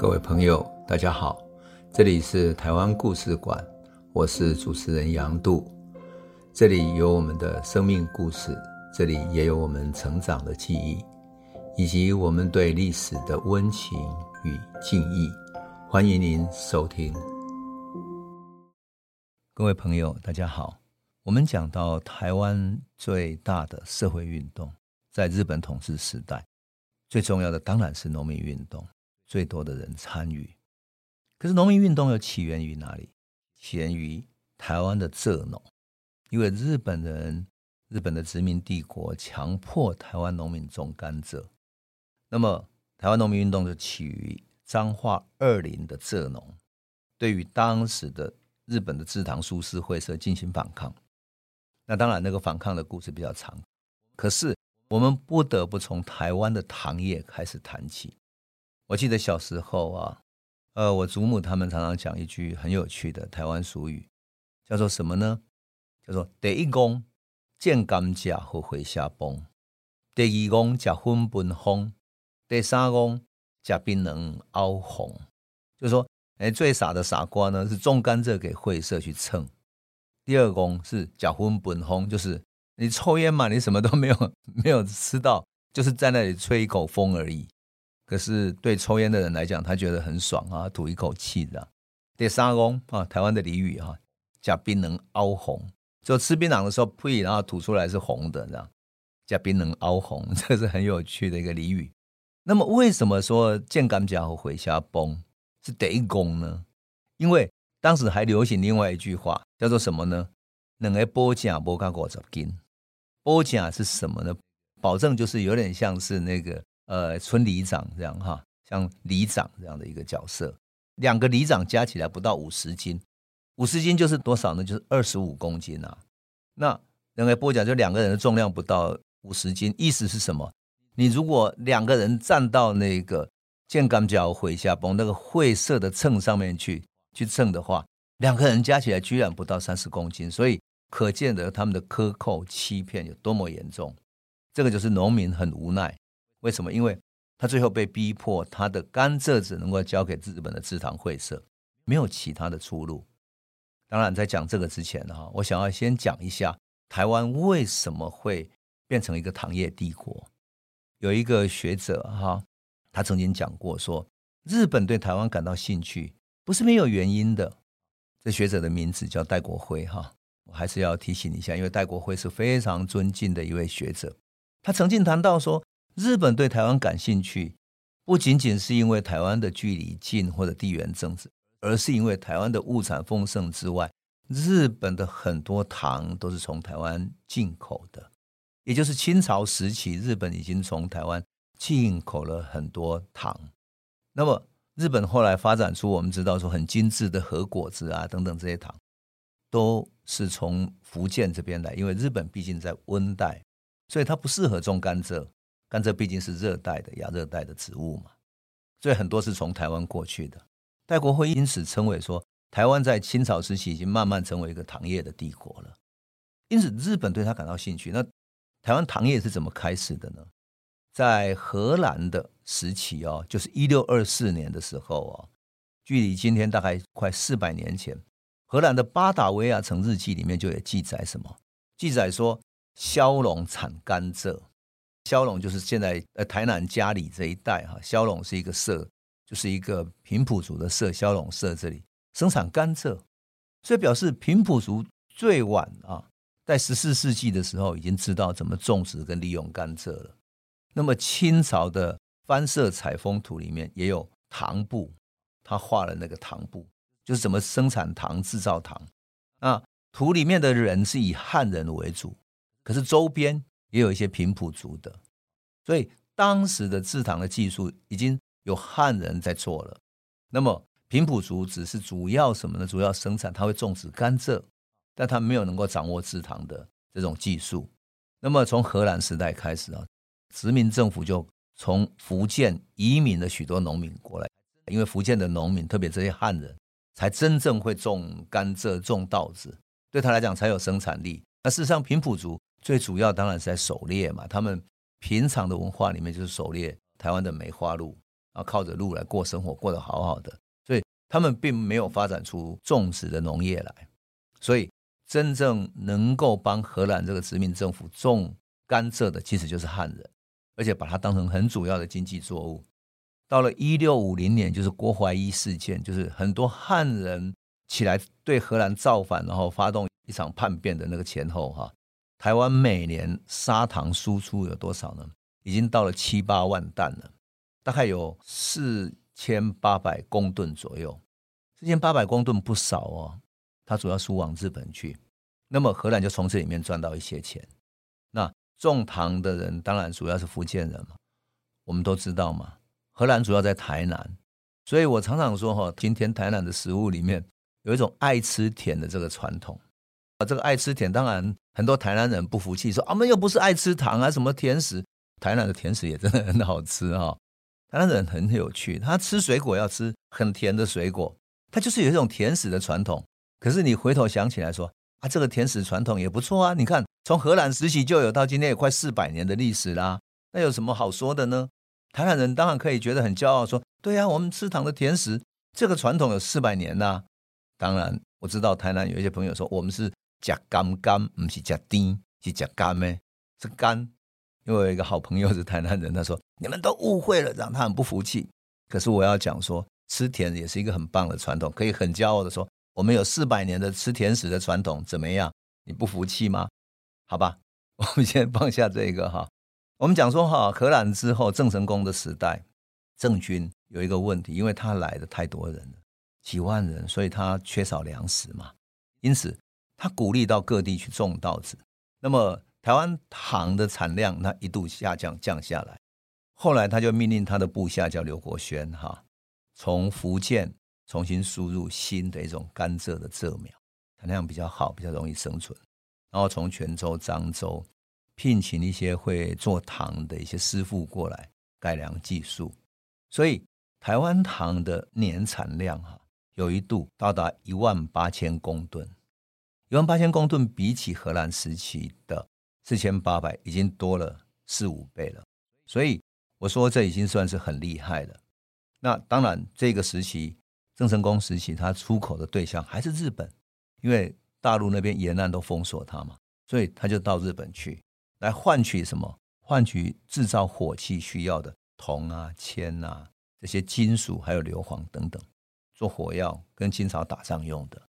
各位朋友，大家好，这里是台湾故事馆，我是主持人杨度，这里有我们的生命故事，这里也有我们成长的记忆，以及我们对历史的温情与敬意。欢迎您收听。各位朋友，大家好，我们讲到台湾最大的社会运动，在日本统治时代，最重要的当然是农民运动。最多的人参与，可是农民运动又起源于哪里？起源于台湾的蔗农，因为日本人、日本的殖民帝国强迫台湾农民种甘蔗，那么台湾农民运动就起于彰化二林的蔗农，对于当时的日本的制糖株式会社进行反抗。那当然，那个反抗的故事比较长，可是我们不得不从台湾的糖业开始谈起。我记得小时候啊，呃，我祖母他们常常讲一句很有趣的台湾俗语，叫做什么呢？叫做第一公见甘蔗和会下崩，第二公吃粉本红，第三公吃槟榔熬红。就是说，哎，最傻的傻瓜呢是种甘蔗给会社去蹭，第二公是吃粉本红，就是你抽烟嘛，你什么都没有 没有吃到，就是在那里吹一口风而已。可是对抽烟的人来讲，他觉得很爽啊，吐一口气的。第三公啊，台湾的俚语哈，加槟榔凹红，就吃槟榔的时候呸，然后吐出来是红的这样，加槟榔凹红，这是很有趣的一个俚语。那么为什么说见甘蔗和会下崩是第一公呢？因为当时还流行另外一句话，叫做什么呢？两个波甲波加五十斤，波甲是什么呢？保证就是有点像是那个。呃，村里长这样哈，像里长这样的一个角色，两个里长加起来不到五十斤，五十斤就是多少呢？就是二十五公斤啊。那两个波讲就两个人的重量不到五十斤，意思是什么？你如果两个人站到那个见甘蔗会下崩那个会社的秤上面去去称的话，两个人加起来居然不到三十公斤，所以可见得他们的克扣欺骗有多么严重。这个就是农民很无奈。为什么？因为他最后被逼迫，他的甘蔗只能够交给日本的制糖会社，没有其他的出路。当然，在讲这个之前哈，我想要先讲一下台湾为什么会变成一个糖业帝国。有一个学者哈，他曾经讲过说，日本对台湾感到兴趣不是没有原因的。这学者的名字叫戴国辉哈，我还是要提醒一下，因为戴国辉是非常尊敬的一位学者，他曾经谈到说。日本对台湾感兴趣，不仅仅是因为台湾的距离近或者地缘政治，而是因为台湾的物产丰盛之外，日本的很多糖都是从台湾进口的，也就是清朝时期，日本已经从台湾进口了很多糖。那么，日本后来发展出我们知道说很精致的和果子啊等等这些糖，都是从福建这边来，因为日本毕竟在温带，所以它不适合种甘蔗。甘蔗毕竟是热带的、亚热带的植物嘛，所以很多是从台湾过去的。戴国辉因此称为说，台湾在清朝时期已经慢慢成为一个糖业的帝国了。因此，日本对他感到兴趣。那台湾糖业是怎么开始的呢？在荷兰的时期哦，就是一六二四年的时候哦，距离今天大概快四百年前，荷兰的巴达维亚城日记里面就有记载什么？记载说，萧陇产甘蔗。萧陇就是现在呃台南佳里这一带哈，萧陇是一个社，就是一个平埔族的社，萧陇社这里生产甘蔗，所以表示平埔族最晚啊，在十四世纪的时候已经知道怎么种植跟利用甘蔗了。那么清朝的番社采风图里面也有糖布，他画了那个糖布，就是怎么生产糖、制造糖。啊，图里面的人是以汉人为主，可是周边。也有一些平埔族的，所以当时的制糖的技术已经有汉人在做了。那么平埔族只是主要什么呢？主要生产，他会种植甘蔗，但他没有能够掌握制糖的这种技术。那么从荷兰时代开始啊，殖民政府就从福建移民了许多农民过来，因为福建的农民，特别这些汉人，才真正会种甘蔗、种稻子，对他来讲才有生产力。那事实上，平埔族。最主要当然是在狩猎嘛，他们平常的文化里面就是狩猎台湾的梅花鹿，啊，靠着鹿来过生活，过得好好的。所以他们并没有发展出种植的农业来。所以真正能够帮荷兰这个殖民政府种甘蔗的，其实就是汉人，而且把它当成很主要的经济作物。到了一六五零年，就是郭怀一事件，就是很多汉人起来对荷兰造反，然后发动一场叛变的那个前后，哈。台湾每年砂糖输出有多少呢？已经到了七八万担了，大概有四千八百公吨左右。四千八百公吨不少哦，它主要输往日本去。那么荷兰就从这里面赚到一些钱。那种糖的人当然主要是福建人嘛，我们都知道嘛。荷兰主要在台南，所以我常常说哈，今天台南的食物里面有一种爱吃甜的这个传统。啊，这个爱吃甜，当然很多台南人不服气，说，我们又不是爱吃糖啊，什么甜食？台南的甜食也真的很好吃哈。台南人很有趣，他吃水果要吃很甜的水果，他就是有一种甜食的传统。可是你回头想起来说啊，这个甜食传统也不错啊。你看，从荷兰时期就有，到今天也快四百年的历史啦。那有什么好说的呢？台南人当然可以觉得很骄傲，说对呀，我们吃糖的甜食这个传统有四百年呐。当然，我知道台南有一些朋友说我们是。加甘甘不是加甜，是加甘咩？是甘。因为有一个好朋友是台南人，他说你们都误会了，让他很不服气。可是我要讲说，吃甜也是一个很棒的传统，可以很骄傲的说，我们有四百年的吃甜食的传统，怎么样？你不服气吗？好吧，我们先放下这个哈。我们讲说哈，荷兰之后郑成功的时代，郑军有一个问题，因为他来的太多人了，几万人，所以他缺少粮食嘛，因此。他鼓励到各地去种稻子，那么台湾糖的产量那一度下降降下来，后来他就命令他的部下叫刘国轩哈，从福建重新输入新的一种甘蔗的蔗苗，产量比较好，比较容易生存。然后从泉州、漳州聘请一些会做糖的一些师傅过来改良技术，所以台湾糖的年产量哈，有一度到达一万八千公吨。一万八千公吨，比起荷兰时期的四千八百，已经多了四五倍了。所以我说这已经算是很厉害了。那当然，这个时期郑成功时期，他出口的对象还是日本，因为大陆那边沿岸都封锁他嘛，所以他就到日本去，来换取什么？换取制造火器需要的铜啊、铅啊这些金属，还有硫磺等等，做火药跟清朝打仗用的。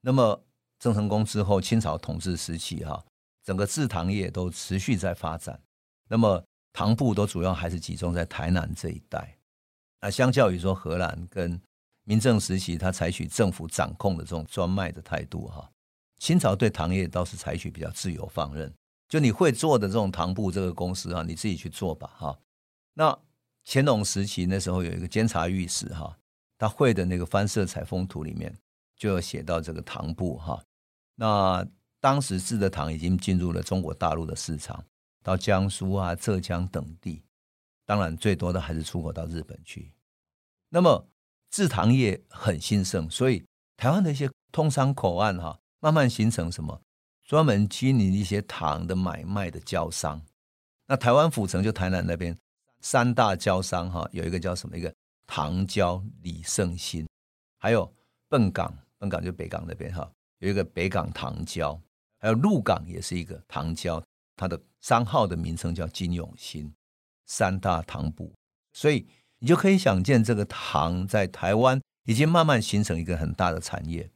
那么。郑成功之后，清朝统治时期，哈，整个制糖业都持续在发展。那么糖布都主要还是集中在台南这一带。那相较于说荷兰跟民政时期，他采取政府掌控的这种专卖的态度，哈，清朝对糖业倒是采取比较自由放任。就你会做的这种糖布这个公司啊，你自己去做吧，哈。那乾隆时期那时候有一个监察御史，哈，他会的那个翻色彩风图里面就有写到这个糖布，哈。那当时制的糖已经进入了中国大陆的市场，到江苏啊、浙江等地，当然最多的还是出口到日本去。那么制糖业很兴盛，所以台湾的一些通商口岸哈，慢慢形成什么专门经营一些糖的买卖的交商。那台湾府城就台南那边三大交商哈，有一个叫什么？一个糖交李胜兴，还有笨港，笨港就北港那边哈。有一个北港糖交，还有鹿港也是一个糖交，它的商号的名称叫金永兴，三大糖布，所以你就可以想见，这个糖在台湾已经慢慢形成一个很大的产业。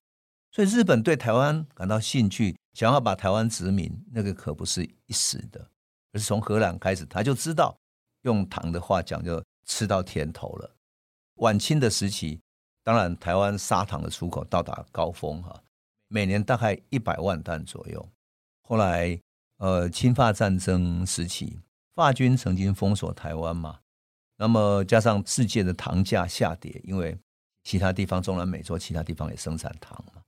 所以日本对台湾感到兴趣，想要把台湾殖民，那个可不是一时的，而是从荷兰开始，他就知道用糖的话讲，就吃到甜头了。晚清的时期，当然台湾砂糖的出口到达高峰哈。每年大概一百万担左右。后来，呃，侵法战争时期，法军曾经封锁台湾嘛。那么加上世界的糖价下跌，因为其他地方中南美洲其他地方也生产糖嘛，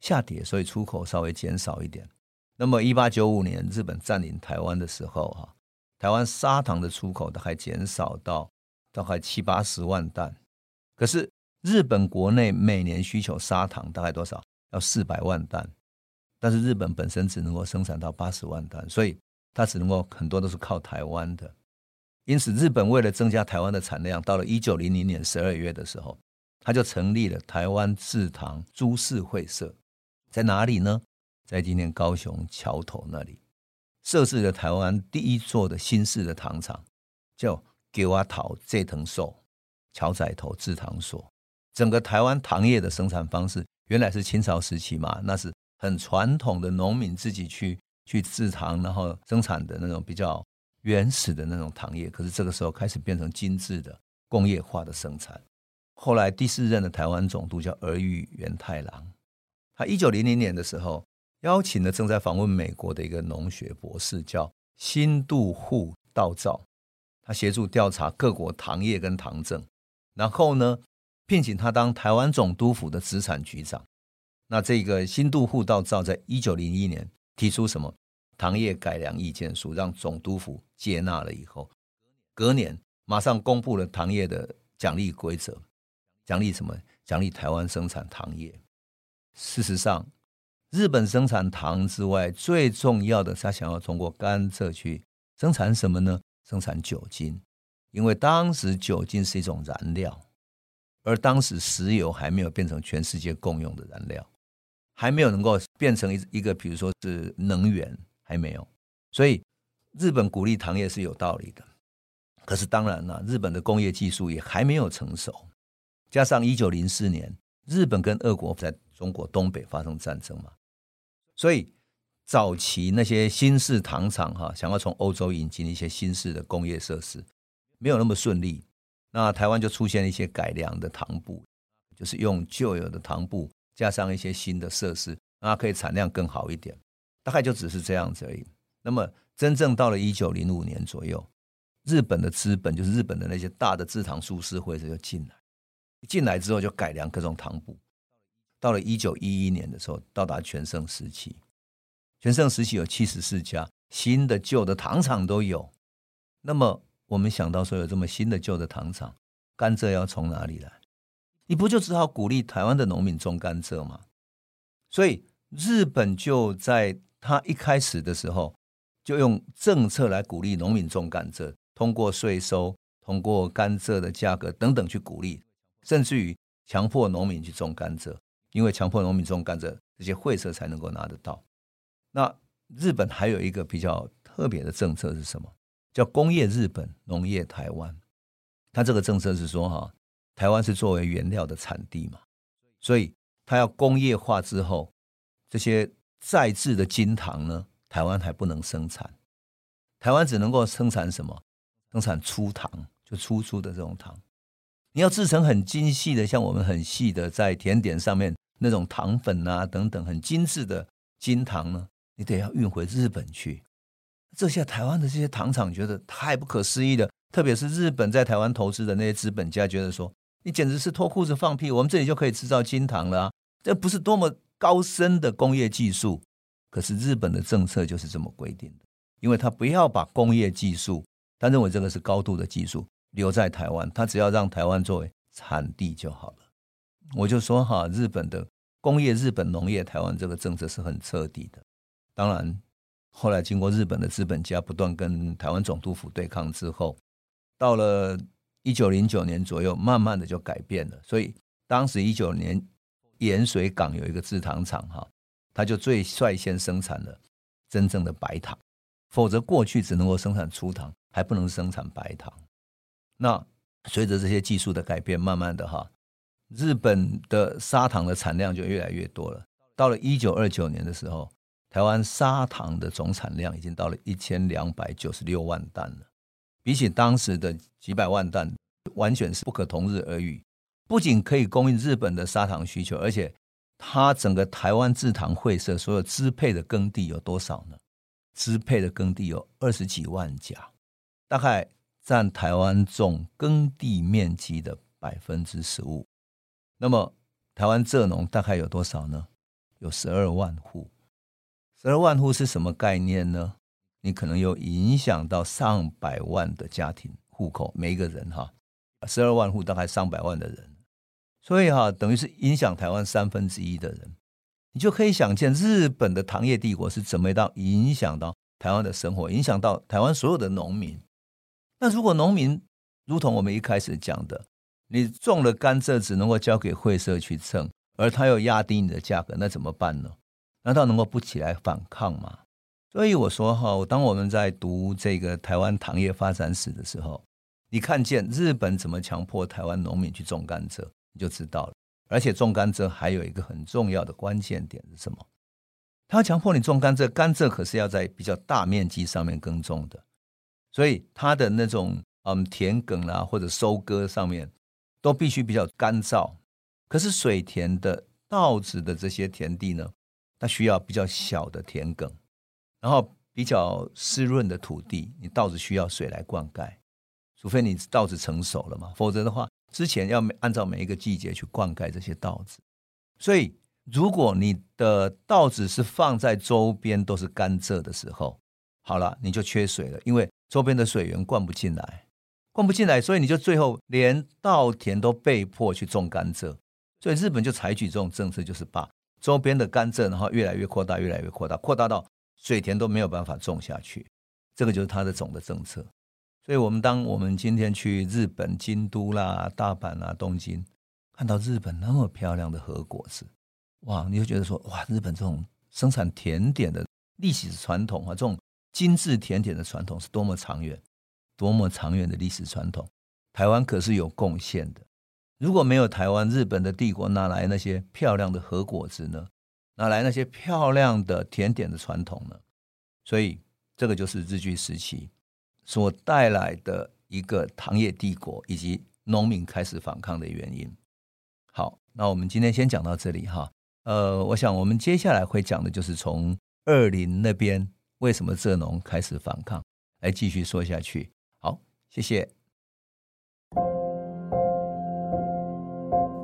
下跌，所以出口稍微减少一点。那么一八九五年日本占领台湾的时候，哈，台湾砂糖的出口大概减少到大概七八十万担。可是日本国内每年需求砂糖大概多少？要四百万担，但是日本本身只能够生产到八十万担，所以它只能够很多都是靠台湾的。因此，日本为了增加台湾的产量，到了一九零零年十二月的时候，他就成立了台湾制糖株式会社，在哪里呢？在今天高雄桥头那里，设置了台湾第一座的新式的糖厂，叫桥仔头制糖所，桥仔头制糖所。整个台湾糖业的生产方式，原来是清朝时期嘛，那是很传统的农民自己去去制糖，然后生产的那种比较原始的那种糖业。可是这个时候开始变成精致的工业化的生产。后来第四任的台湾总督叫儿玉源太郎，他一九零零年的时候。邀请了正在访问美国的一个农学博士，叫新渡户道造，他协助调查各国糖业跟糖政，然后呢，聘请他当台湾总督府的资产局长。那这个新渡户道造在一九零一年提出什么糖业改良意见书，让总督府接纳了以后，隔年马上公布了糖业的奖励规则，奖励什么？奖励台湾生产糖业。事实上。日本生产糖之外，最重要的，他想要通过甘蔗去生产什么呢？生产酒精，因为当时酒精是一种燃料，而当时石油还没有变成全世界共用的燃料，还没有能够变成一一个，比如说是能源，还没有。所以日本鼓励糖业是有道理的。可是当然了，日本的工业技术也还没有成熟，加上一九零四年日本跟俄国在中国东北发生战争嘛。所以，早期那些新式糖厂哈，想要从欧洲引进一些新式的工业设施，没有那么顺利。那台湾就出现了一些改良的糖布，就是用旧有的糖布加上一些新的设施，那可以产量更好一点。大概就只是这样子而已。那么，真正到了一九零五年左右，日本的资本就是日本的那些大的制糖株式会社就进来，进来之后就改良各种糖布。到了一九一一年的时候，到达全盛时期。全盛时期有七十四家新的、旧的糖厂都有。那么我们想到说，有这么新的、旧的糖厂，甘蔗要从哪里来？你不就只好鼓励台湾的农民种甘蔗吗？所以日本就在他一开始的时候，就用政策来鼓励农民种甘蔗，通过税收、通过甘蔗的价格等等去鼓励，甚至于强迫农民去种甘蔗。因为强迫农民种甘蔗，这些会社才能够拿得到。那日本还有一个比较特别的政策是什么？叫工业日本，农业台湾。他这个政策是说，哈，台湾是作为原料的产地嘛，所以他要工业化之后，这些再制的精糖呢，台湾还不能生产。台湾只能够生产什么？生产粗糖，就粗粗的这种糖。你要制成很精细的，像我们很细的，在甜点上面。那种糖粉啊，等等，很精致的精糖呢，你得要运回日本去。这下台湾的这些糖厂觉得太不可思议了，特别是日本在台湾投资的那些资本家觉得说，你简直是脱裤子放屁，我们这里就可以制造精糖了啊，这不是多么高深的工业技术。可是日本的政策就是这么规定的，因为他不要把工业技术，他认为这个是高度的技术留在台湾，他只要让台湾作为产地就好了。我就说哈，日本的工业、日本农业、台湾这个政策是很彻底的。当然，后来经过日本的资本家不断跟台湾总督府对抗之后，到了一九零九年左右，慢慢的就改变了。所以当时一九年盐水港有一个制糖厂哈，他就最率先生产了真正的白糖，否则过去只能够生产粗糖，还不能生产白糖。那随着这些技术的改变，慢慢的哈。日本的砂糖的产量就越来越多了。到了一九二九年的时候，台湾砂糖的总产量已经到了一千两百九十六万担了，比起当时的几百万担，完全是不可同日而语。不仅可以供应日本的砂糖需求，而且它整个台湾制糖会社所有支配的耕地有多少呢？支配的耕地有二十几万甲，大概占台湾总耕地面积的百分之十五。那么，台湾蔗农大概有多少呢？有十二万户。十二万户是什么概念呢？你可能有影响到上百万的家庭户口，每一个人哈，十二万户大概上百万的人，所以哈，等于是影响台湾三分之一的人。你就可以想见，日本的糖业帝国是怎么到影响到台湾的生活，影响到台湾所有的农民。那如果农民如同我们一开始讲的，你种了甘蔗只能够交给会社去称，而他又压低你的价格，那怎么办呢？难道能够不起来反抗吗？所以我说哈，当我们在读这个台湾糖业发展史的时候，你看见日本怎么强迫台湾农民去种甘蔗，你就知道了。而且种甘蔗还有一个很重要的关键点是什么？他强迫你种甘蔗，甘蔗可是要在比较大面积上面耕种的，所以它的那种嗯田埂啊或者收割上面都必须比较干燥。可是水田的稻子的这些田地呢，它需要比较小的田埂，然后比较湿润的土地，你稻子需要水来灌溉。除非你稻子成熟了嘛，否则的话，之前要按照每一个季节去灌溉这些稻子。所以，如果你的稻子是放在周边都是甘蔗的时候，好了，你就缺水了，因为周边的水源灌不进来，灌不进来，所以你就最后连稻田都被迫去种甘蔗。所以日本就采取这种政策，就是把周边的甘蔗然后越来越扩大，越来越扩大，扩大到水田都没有办法种下去。这个就是它的总的政策。所以，我们当我们今天去日本京都啦、大阪啦、东京，看到日本那么漂亮的和果子，哇，你就觉得说，哇，日本这种生产甜点的历史传统啊，这种精致甜点的传统是多么长远，多么长远的历史传统。台湾可是有贡献的。如果没有台湾，日本的帝国哪来那些漂亮的和果子呢？哪来那些漂亮的甜点的传统呢？所以，这个就是日据时期。所带来的一个糖业帝国，以及农民开始反抗的原因。好，那我们今天先讲到这里哈。呃，我想我们接下来会讲的就是从二林那边为什么蔗农开始反抗，来继续说下去。好，谢谢。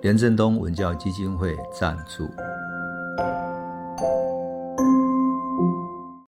廉振东文教基金会赞助。